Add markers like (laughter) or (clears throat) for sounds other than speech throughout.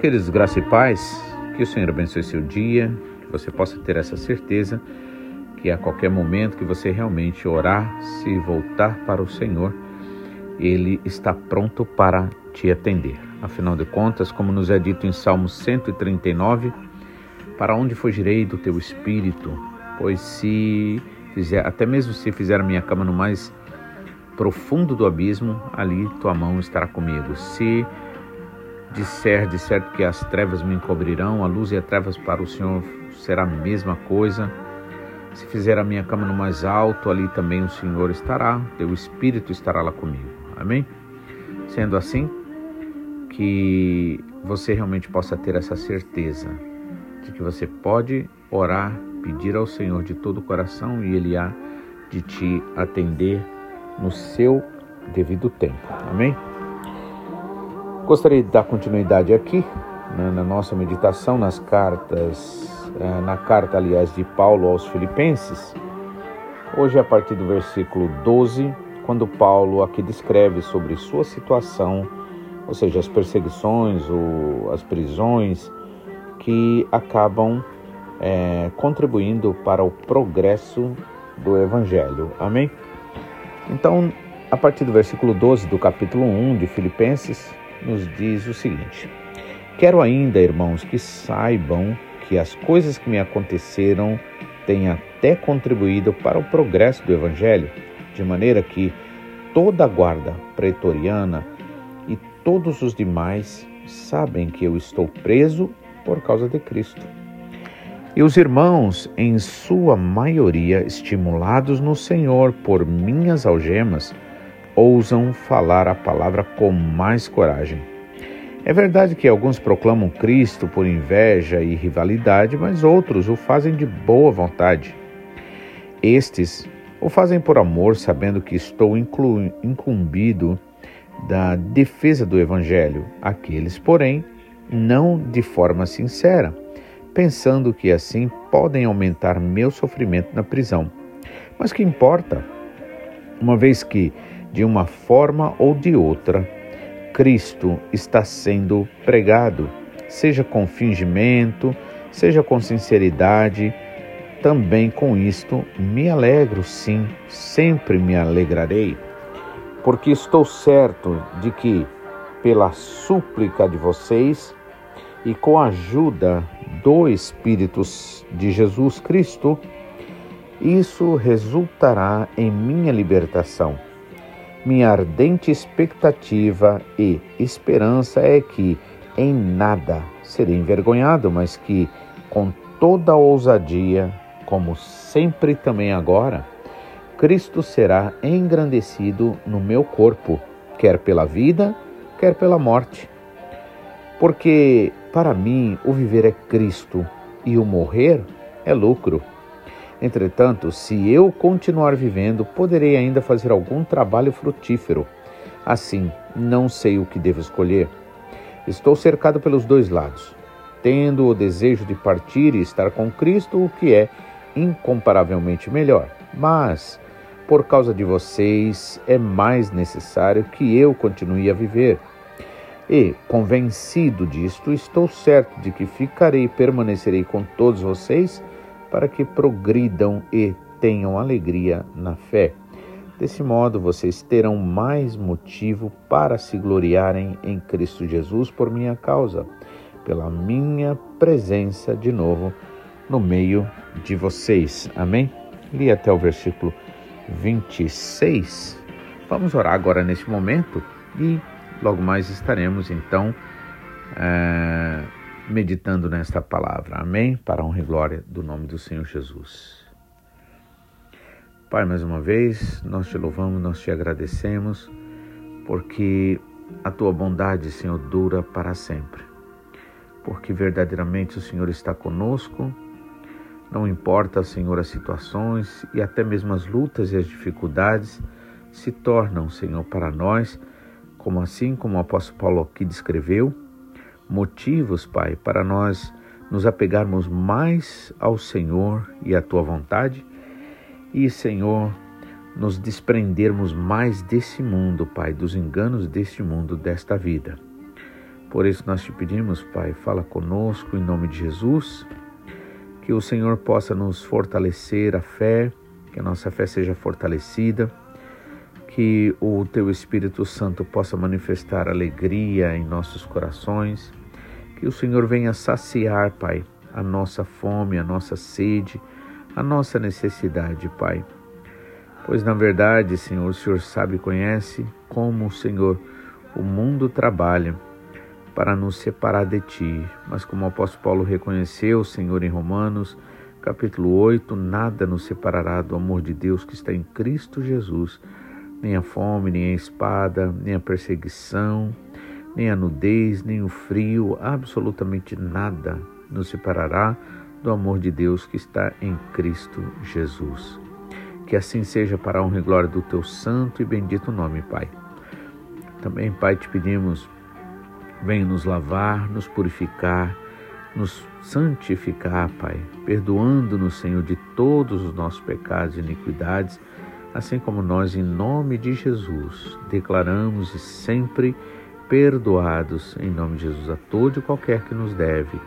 Queridos graça e paz, que o Senhor abençoe seu dia, que você possa ter essa certeza que a qualquer momento que você realmente orar, se voltar para o Senhor, Ele está pronto para te atender. Afinal de contas, como nos é dito em Salmo 139, para onde fugirei do teu espírito? Pois se fizer, até mesmo se fizer a minha cama no mais profundo do abismo, ali tua mão estará comigo. Se disser de certo que as trevas me encobrirão, a luz e as trevas para o Senhor será a mesma coisa. Se fizer a minha cama no mais alto, ali também o Senhor estará, teu espírito estará lá comigo. Amém? Sendo assim, que você realmente possa ter essa certeza de que você pode orar, pedir ao Senhor de todo o coração e Ele há de te atender no seu devido tempo. Amém? Gostaria de dar continuidade aqui né, na nossa meditação nas cartas, eh, na carta, aliás, de Paulo aos Filipenses. Hoje, a partir do versículo 12, quando Paulo aqui descreve sobre sua situação, ou seja, as perseguições ou as prisões que acabam é, contribuindo para o progresso do Evangelho. Amém? Então, a partir do versículo 12 do capítulo 1 de Filipenses, nos diz o seguinte: Quero ainda, irmãos, que saibam que as coisas que me aconteceram têm até contribuído para o progresso do Evangelho, de maneira que toda a guarda pretoriana e todos os demais sabem que eu estou preso por causa de Cristo. E os irmãos, em sua maioria estimulados no Senhor por minhas algemas, ousam falar a palavra com mais coragem. É verdade que alguns proclamam Cristo por inveja e rivalidade, mas outros o fazem de boa vontade. Estes o fazem por amor, sabendo que estou incumbido da defesa do Evangelho. Aqueles, porém, não de forma sincera, pensando que assim podem aumentar meu sofrimento na prisão. Mas que importa? Uma vez que de uma forma ou de outra, Cristo está sendo pregado, seja com fingimento, seja com sinceridade. Também com isto me alegro, sim, sempre me alegrarei, porque estou certo de que, pela súplica de vocês e com a ajuda do Espírito de Jesus Cristo, isso resultará em minha libertação minha ardente expectativa e esperança é que em nada serei envergonhado, mas que com toda ousadia, como sempre também agora, Cristo será engrandecido no meu corpo, quer pela vida, quer pela morte. Porque para mim o viver é Cristo e o morrer é lucro. Entretanto, se eu continuar vivendo, poderei ainda fazer algum trabalho frutífero. Assim, não sei o que devo escolher. Estou cercado pelos dois lados, tendo o desejo de partir e estar com Cristo, o que é incomparavelmente melhor. Mas, por causa de vocês, é mais necessário que eu continue a viver. E, convencido disto, estou certo de que ficarei e permanecerei com todos vocês para que progridam e tenham alegria na fé. Desse modo, vocês terão mais motivo para se gloriarem em Cristo Jesus por minha causa, pela minha presença de novo no meio de vocês. Amém? Li até o versículo 26. Vamos orar agora neste momento e logo mais estaremos então. É meditando nesta palavra. Amém? Para a honra e glória do nome do Senhor Jesus. Pai, mais uma vez, nós te louvamos, nós te agradecemos, porque a tua bondade, Senhor, dura para sempre. Porque verdadeiramente o Senhor está conosco, não importa, Senhor, as situações e até mesmo as lutas e as dificuldades se tornam, Senhor, para nós, como assim como o apóstolo Paulo aqui descreveu, motivos, Pai, para nós nos apegarmos mais ao Senhor e à tua vontade. E, Senhor, nos desprendermos mais desse mundo, Pai, dos enganos deste mundo, desta vida. Por isso nós te pedimos, Pai, fala conosco em nome de Jesus, que o Senhor possa nos fortalecer a fé, que a nossa fé seja fortalecida, que o teu Espírito Santo possa manifestar alegria em nossos corações, que o Senhor venha saciar, Pai, a nossa fome, a nossa sede, a nossa necessidade, Pai. Pois na verdade, Senhor, o Senhor sabe e conhece como, Senhor, o mundo trabalha para nos separar de Ti. Mas como o apóstolo Paulo reconheceu, Senhor, em Romanos, capítulo 8, nada nos separará do amor de Deus que está em Cristo Jesus. Nem a fome, nem a espada, nem a perseguição, nem a nudez, nem o frio, absolutamente nada nos separará do amor de Deus que está em Cristo Jesus. Que assim seja para a honra e glória do teu santo e bendito nome, Pai. Também, Pai, te pedimos, venha nos lavar, nos purificar, nos santificar, Pai, perdoando-nos, Senhor, de todos os nossos pecados e iniquidades, assim como nós, em nome de Jesus, declaramos e sempre perdoados, em nome de Jesus, a todo e qualquer que nos deve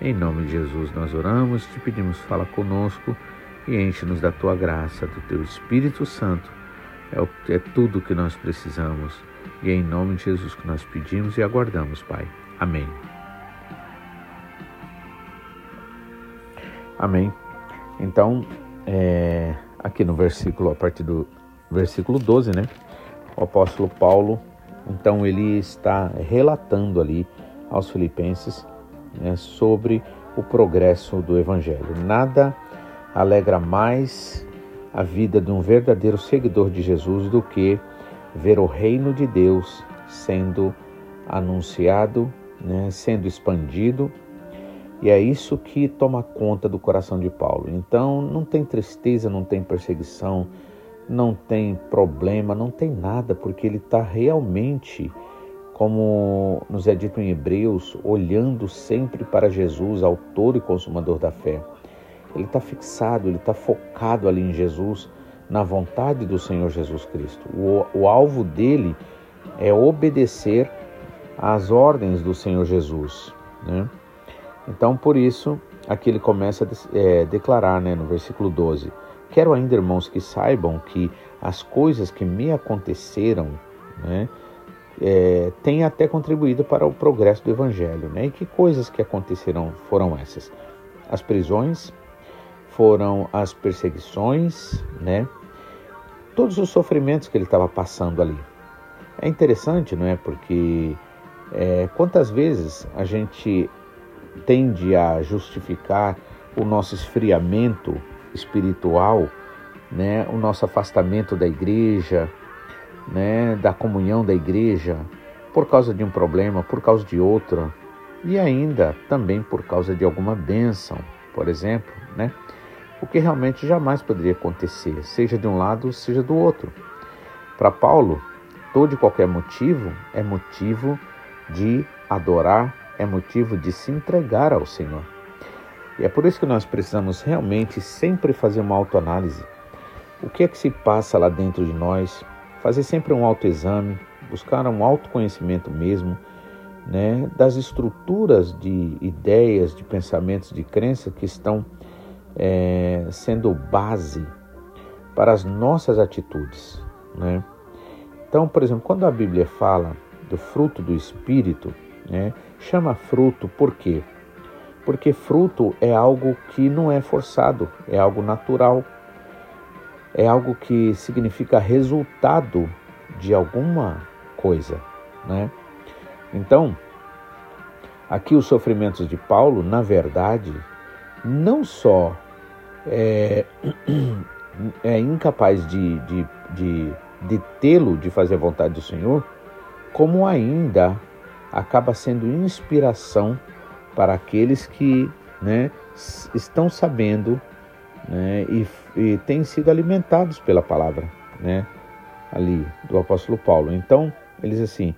em nome de Jesus nós oramos, te pedimos, fala conosco e enche-nos da tua graça, do teu Espírito Santo. É, é tudo que nós precisamos. E é em nome de Jesus que nós pedimos e aguardamos, Pai. Amém. Amém. Então, é, aqui no versículo, a partir do versículo 12, né? O apóstolo Paulo, então ele está relatando ali aos filipenses né, sobre o progresso do Evangelho. Nada alegra mais a vida de um verdadeiro seguidor de Jesus do que ver o reino de Deus sendo anunciado, né, sendo expandido. E é isso que toma conta do coração de Paulo. Então não tem tristeza, não tem perseguição, não tem problema, não tem nada, porque ele está realmente como nos é dito em Hebreus, olhando sempre para Jesus, autor e consumador da fé. Ele está fixado, ele está focado ali em Jesus, na vontade do Senhor Jesus Cristo. O, o alvo dele é obedecer às ordens do Senhor Jesus. Né? Então, por isso, aqui ele começa a é, declarar né, no versículo 12: Quero ainda, irmãos, que saibam que as coisas que me aconteceram, né, é, tem até contribuído para o progresso do Evangelho. Né? E que coisas que aconteceram foram essas? As prisões, foram as perseguições, né? todos os sofrimentos que ele estava passando ali. É interessante, não é? Porque é, quantas vezes a gente tende a justificar o nosso esfriamento espiritual, né? o nosso afastamento da igreja, né, da comunhão da igreja por causa de um problema, por causa de outro, e ainda também por causa de alguma bênção, por exemplo, né? O que realmente jamais poderia acontecer, seja de um lado, seja do outro. Para Paulo, todo e qualquer motivo é motivo de adorar, é motivo de se entregar ao Senhor. E é por isso que nós precisamos realmente sempre fazer uma autoanálise. O que é que se passa lá dentro de nós? fazer sempre um autoexame, buscar um autoconhecimento mesmo, né, das estruturas de ideias, de pensamentos, de crenças que estão é, sendo base para as nossas atitudes. Né? Então, por exemplo, quando a Bíblia fala do fruto do Espírito, né, chama fruto por quê? Porque fruto é algo que não é forçado, é algo natural é algo que significa resultado de alguma coisa, né? Então, aqui os sofrimentos de Paulo, na verdade, não só é, (clears throat) é incapaz de, de, de, de tê-lo, de fazer a vontade do Senhor, como ainda acaba sendo inspiração para aqueles que né, estão sabendo né, e, e têm sido alimentados pela palavra né, ali do apóstolo Paulo. Então, eles assim,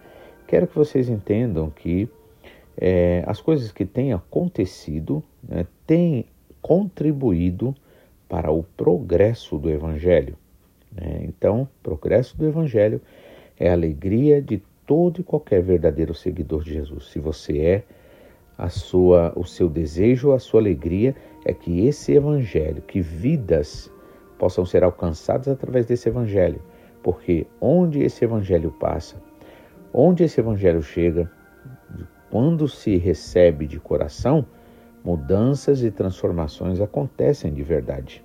quero que vocês entendam que é, as coisas que têm acontecido né, têm contribuído para o progresso do Evangelho. Né? Então, progresso do Evangelho é a alegria de todo e qualquer verdadeiro seguidor de Jesus. Se você é, a sua, o seu desejo, a sua alegria é que esse Evangelho, que vidas possam ser alcançadas através desse Evangelho, porque onde esse Evangelho passa, onde esse Evangelho chega, quando se recebe de coração, mudanças e transformações acontecem de verdade.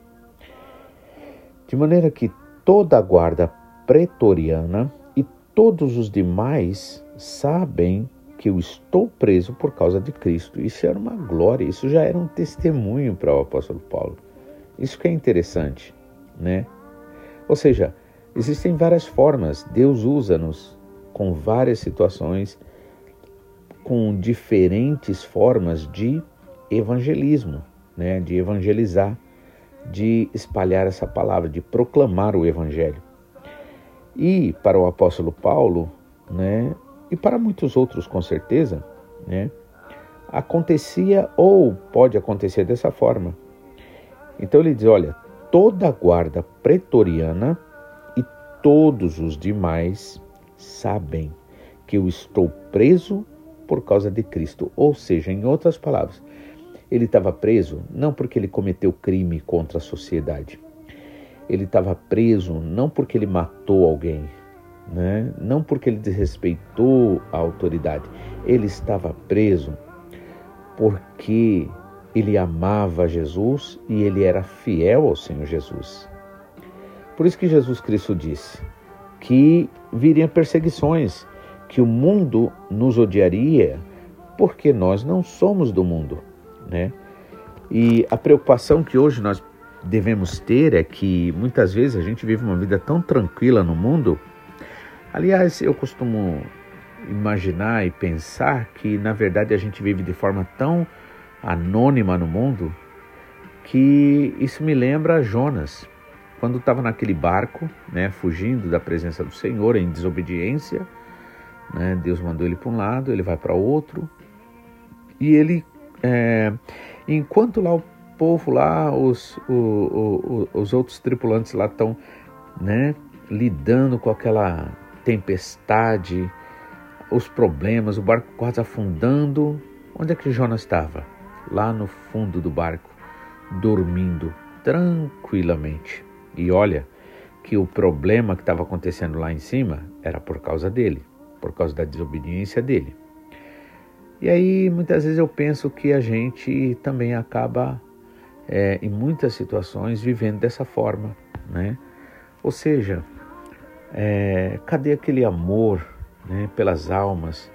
De maneira que toda a guarda pretoriana e todos os demais sabem que eu estou preso por causa de Cristo. Isso era uma glória, isso já era um testemunho para o apóstolo Paulo. Isso que é interessante, né? Ou seja, existem várias formas, Deus usa-nos com várias situações, com diferentes formas de evangelismo, né? De evangelizar, de espalhar essa palavra, de proclamar o evangelho. E para o apóstolo Paulo, né, e para muitos outros com certeza, né, acontecia ou pode acontecer dessa forma. Então ele diz: olha, toda a guarda pretoriana e todos os demais sabem que eu estou preso por causa de Cristo. Ou seja, em outras palavras, ele estava preso não porque ele cometeu crime contra a sociedade. Ele estava preso não porque ele matou alguém, né? não porque ele desrespeitou a autoridade. Ele estava preso porque ele amava Jesus e ele era fiel ao Senhor Jesus. Por isso que Jesus Cristo disse que viriam perseguições, que o mundo nos odiaria, porque nós não somos do mundo, né? E a preocupação que hoje nós devemos ter é que muitas vezes a gente vive uma vida tão tranquila no mundo. Aliás, eu costumo imaginar e pensar que na verdade a gente vive de forma tão anônima no mundo que isso me lembra Jonas, quando estava naquele barco, né, fugindo da presença do Senhor em desobediência, né, Deus mandou ele para um lado, ele vai para outro e ele, é, enquanto lá o povo lá, os, o, o, os outros tripulantes lá estão né, lidando com aquela tempestade, os problemas, o barco quase afundando. Onde é que Jonas estava? Lá no fundo do barco, dormindo tranquilamente. E olha que o problema que estava acontecendo lá em cima era por causa dele, por causa da desobediência dele. E aí muitas vezes eu penso que a gente também acaba é, em muitas situações vivendo dessa forma, né? Ou seja, é, cadê aquele amor né, pelas almas?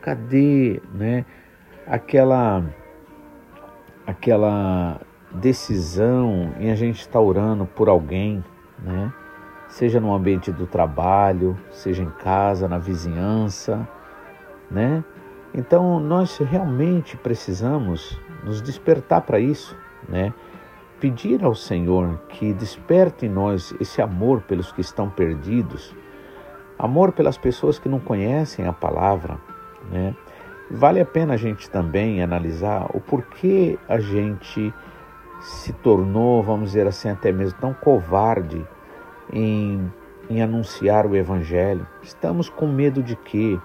Cadê né, aquela, aquela decisão em a gente estar orando por alguém, né? Seja no ambiente do trabalho, seja em casa, na vizinhança, né? Então nós realmente precisamos nos despertar para isso, né? Pedir ao Senhor que desperte em nós esse amor pelos que estão perdidos, amor pelas pessoas que não conhecem a palavra, né? Vale a pena a gente também analisar o porquê a gente se tornou, vamos dizer assim, até mesmo tão covarde em, em anunciar o Evangelho. Estamos com medo de quê?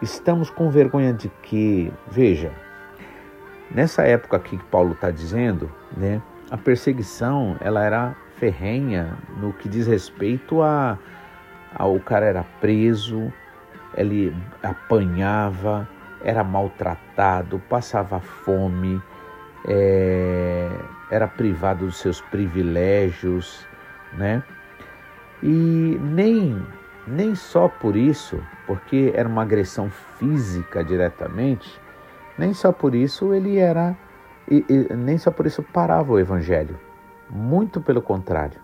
Estamos com vergonha de quê? Veja, Nessa época aqui que Paulo está dizendo, né, a perseguição ela era ferrenha no que diz respeito a, a o cara era preso, ele apanhava, era maltratado, passava fome, é, era privado dos seus privilégios, né? E nem nem só por isso, porque era uma agressão física diretamente, nem só por isso ele era, e, e, nem só por isso parava o evangelho. Muito pelo contrário.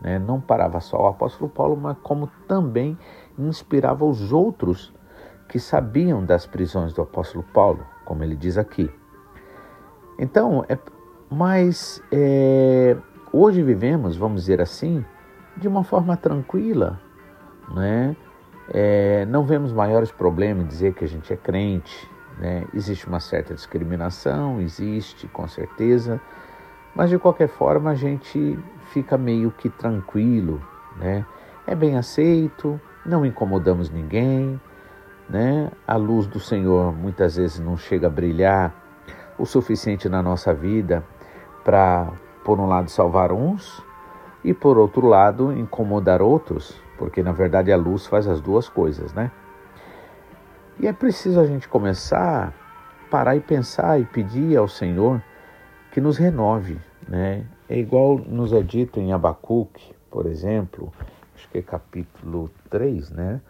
Né? Não parava só o apóstolo Paulo, mas como também inspirava os outros que sabiam das prisões do apóstolo Paulo, como ele diz aqui. Então, é, mas é, hoje vivemos, vamos dizer assim, de uma forma tranquila, né? É, não vemos maiores problemas em dizer que a gente é crente, né? Existe uma certa discriminação, existe com certeza, mas de qualquer forma a gente fica meio que tranquilo, né? É bem aceito, não incomodamos ninguém, né? A luz do Senhor muitas vezes não chega a brilhar o suficiente na nossa vida para, por um lado, salvar uns e, por outro lado, incomodar outros, porque na verdade a luz faz as duas coisas, né? E é preciso a gente começar parar e pensar e pedir ao Senhor que nos renove, né? É igual nos é dito em Abacuque, por exemplo, acho que é capítulo 3, né?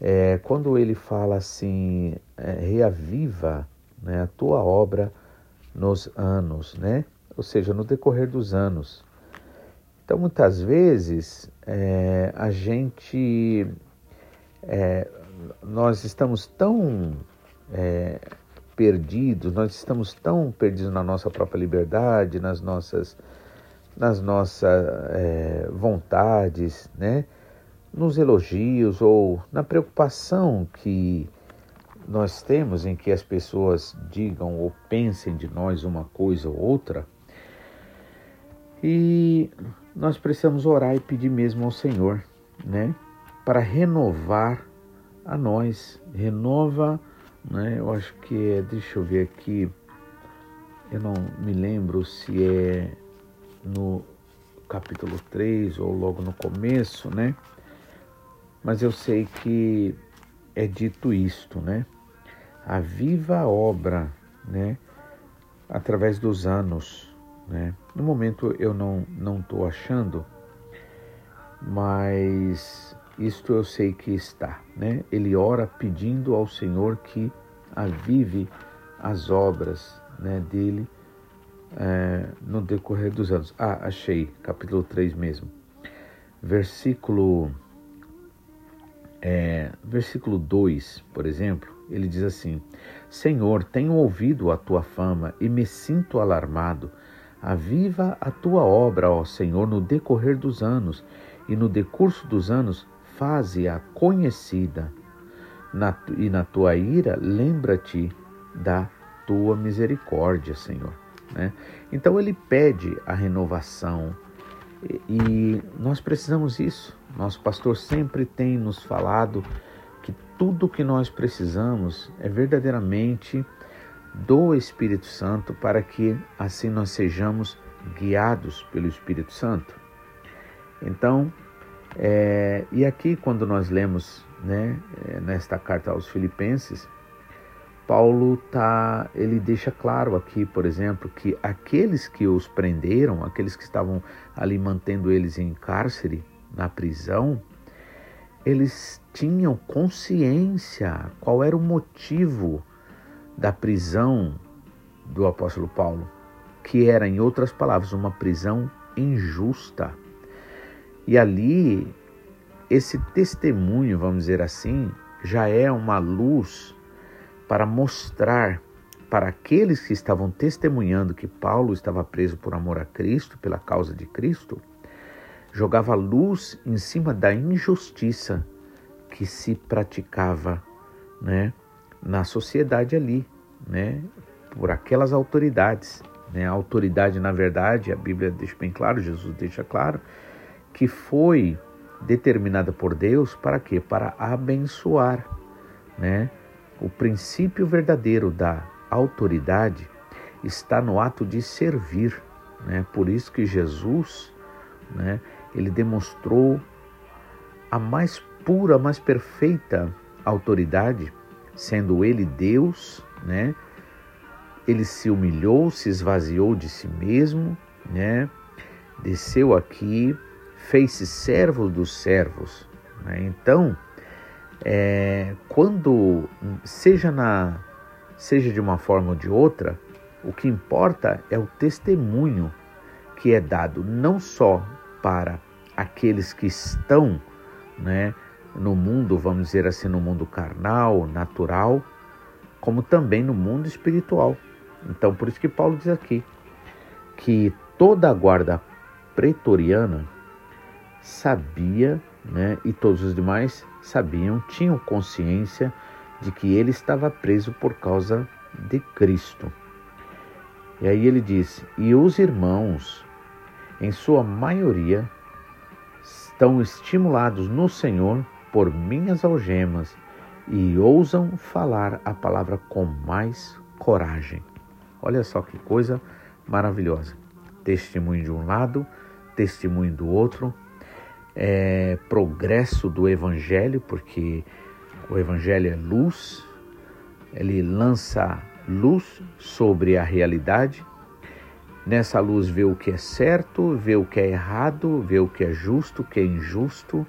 É, quando ele fala assim, é, reaviva né, a tua obra nos anos, né? Ou seja, no decorrer dos anos. Então, muitas vezes, é, a gente, é, nós estamos tão é, perdidos, nós estamos tão perdidos na nossa própria liberdade, nas nossas, nas nossas é, vontades, né? nos elogios ou na preocupação que nós temos em que as pessoas digam ou pensem de nós uma coisa ou outra. E nós precisamos orar e pedir mesmo ao Senhor, né, para renovar a nós, renova, né? Eu acho que é, deixa eu ver aqui, eu não me lembro se é no capítulo 3 ou logo no começo, né? mas eu sei que é dito isto, né? A viva obra, né? Através dos anos, né? No momento eu não não achando, mas isto eu sei que está, né? Ele ora pedindo ao Senhor que avive as obras, né? Dele é, no decorrer dos anos. Ah, achei, capítulo 3 mesmo, versículo é, versículo 2, por exemplo, ele diz assim: Senhor, tenho ouvido a tua fama e me sinto alarmado. Aviva a tua obra, ó Senhor, no decorrer dos anos, e no decurso dos anos, faze-a conhecida. Na, e na tua ira, lembra-te da tua misericórdia, Senhor. Né? Então ele pede a renovação, e nós precisamos isso. Nosso pastor sempre tem nos falado que tudo que nós precisamos é verdadeiramente do Espírito Santo para que assim nós sejamos guiados pelo Espírito Santo. Então, é, e aqui quando nós lemos né, é, nesta carta aos Filipenses, Paulo tá, ele deixa claro aqui, por exemplo, que aqueles que os prenderam, aqueles que estavam ali mantendo eles em cárcere, na prisão, eles tinham consciência qual era o motivo da prisão do apóstolo Paulo, que era, em outras palavras, uma prisão injusta. E ali, esse testemunho, vamos dizer assim, já é uma luz para mostrar para aqueles que estavam testemunhando que Paulo estava preso por amor a Cristo, pela causa de Cristo, jogava luz em cima da injustiça que se praticava, né, na sociedade ali, né, por aquelas autoridades, né? A autoridade, na verdade, a Bíblia deixa bem claro, Jesus deixa claro, que foi determinada por Deus para quê? Para abençoar, né? O princípio verdadeiro da autoridade está no ato de servir, né? Por isso que Jesus, né, ele demonstrou a mais pura, a mais perfeita autoridade, sendo ele Deus, né? Ele se humilhou, se esvaziou de si mesmo, né? Desceu aqui, fez-se servo dos servos. Né? Então, é, quando seja na seja de uma forma ou de outra, o que importa é o testemunho que é dado não só para aqueles que estão, né, no mundo, vamos dizer assim, no mundo carnal, natural, como também no mundo espiritual. Então, por isso que Paulo diz aqui que toda a guarda pretoriana sabia, né, e todos os demais sabiam, tinham consciência de que ele estava preso por causa de Cristo. E aí ele diz: E os irmãos, em sua maioria, estão estimulados no Senhor por minhas algemas e ousam falar a palavra com mais coragem. Olha só que coisa maravilhosa. Testemunho de um lado, testemunho do outro, é, progresso do Evangelho, porque o Evangelho é luz, ele lança luz sobre a realidade. Nessa luz vê o que é certo, vê o que é errado, vê o que é justo, o que é injusto,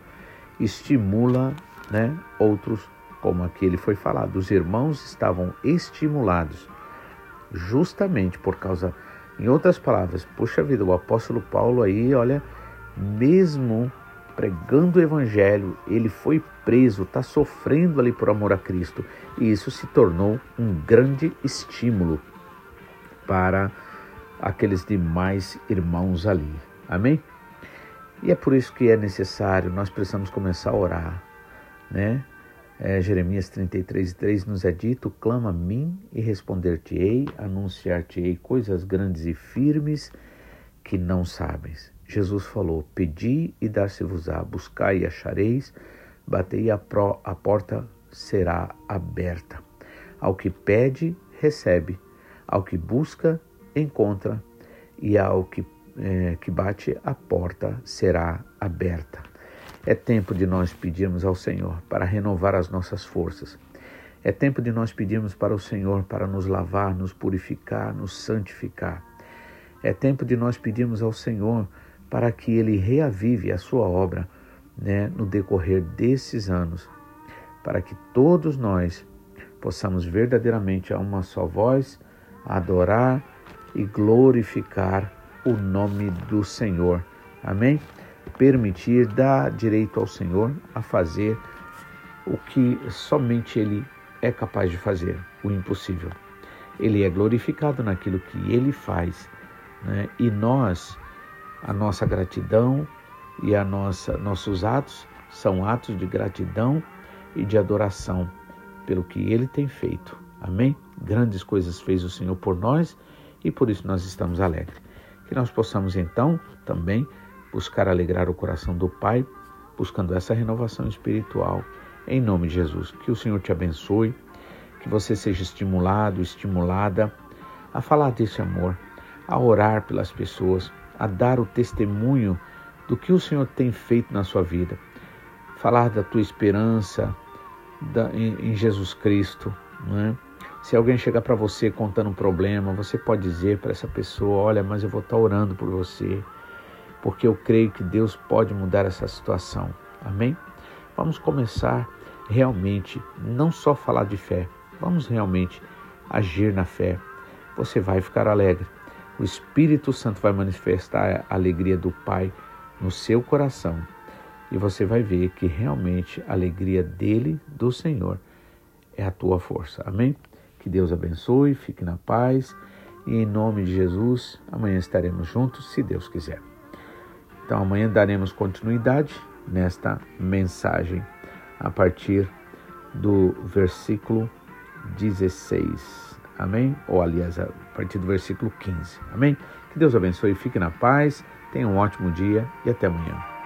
estimula né, outros, como aqui ele foi falado. Os irmãos estavam estimulados justamente por causa, em outras palavras, puxa vida, o apóstolo Paulo aí, olha, mesmo pregando o evangelho, ele foi preso, está sofrendo ali por amor a Cristo, e isso se tornou um grande estímulo para aqueles demais irmãos ali. Amém? E é por isso que é necessário, nós precisamos começar a orar, né? É, Jeremias 33, 3 nos é dito: clama a mim e responder-te-ei, anunciar-te-ei coisas grandes e firmes que não sabes. Jesus falou: Pedi e dar-se-vos-á, buscai e achareis, batei a, pro, a porta será aberta. Ao que pede, recebe, ao que busca, encontra, e ao que, é, que bate, a porta será aberta. É tempo de nós pedirmos ao Senhor para renovar as nossas forças. É tempo de nós pedirmos para o Senhor para nos lavar, nos purificar, nos santificar. É tempo de nós pedirmos ao Senhor para que ele reavive a sua obra né, no decorrer desses anos, para que todos nós possamos verdadeiramente a uma só voz adorar e glorificar o nome do Senhor. Amém? Permitir dar direito ao Senhor a fazer o que somente Ele é capaz de fazer, o impossível. Ele é glorificado naquilo que Ele faz né? e nós a nossa gratidão e a nossa nossos atos são atos de gratidão e de adoração pelo que ele tem feito. Amém? Grandes coisas fez o Senhor por nós e por isso nós estamos alegres. Que nós possamos então também buscar alegrar o coração do Pai, buscando essa renovação espiritual em nome de Jesus. Que o Senhor te abençoe, que você seja estimulado, estimulada a falar desse amor, a orar pelas pessoas, a dar o testemunho do que o Senhor tem feito na sua vida. Falar da tua esperança da, em, em, Jesus Cristo. Né? Se alguém chegar para você contando um problema, você pode dizer para essa pessoa: Olha, mas eu vou estar tá orando por você, porque eu creio que Deus pode mudar essa situação. Amém? Vamos começar realmente, não só falar de fé, vamos realmente agir na fé. Você vai ficar alegre o Espírito Santo vai manifestar a alegria do Pai no seu coração e você vai ver que realmente a alegria dele, do Senhor, é a tua força. Amém? Que Deus abençoe, fique na paz e em nome de Jesus, amanhã estaremos juntos, se Deus quiser. Então amanhã daremos continuidade nesta mensagem a partir do versículo 16. Amém? Ou aliás, partir do versículo 15. Amém? Que Deus abençoe, fique na paz, tenha um ótimo dia e até amanhã.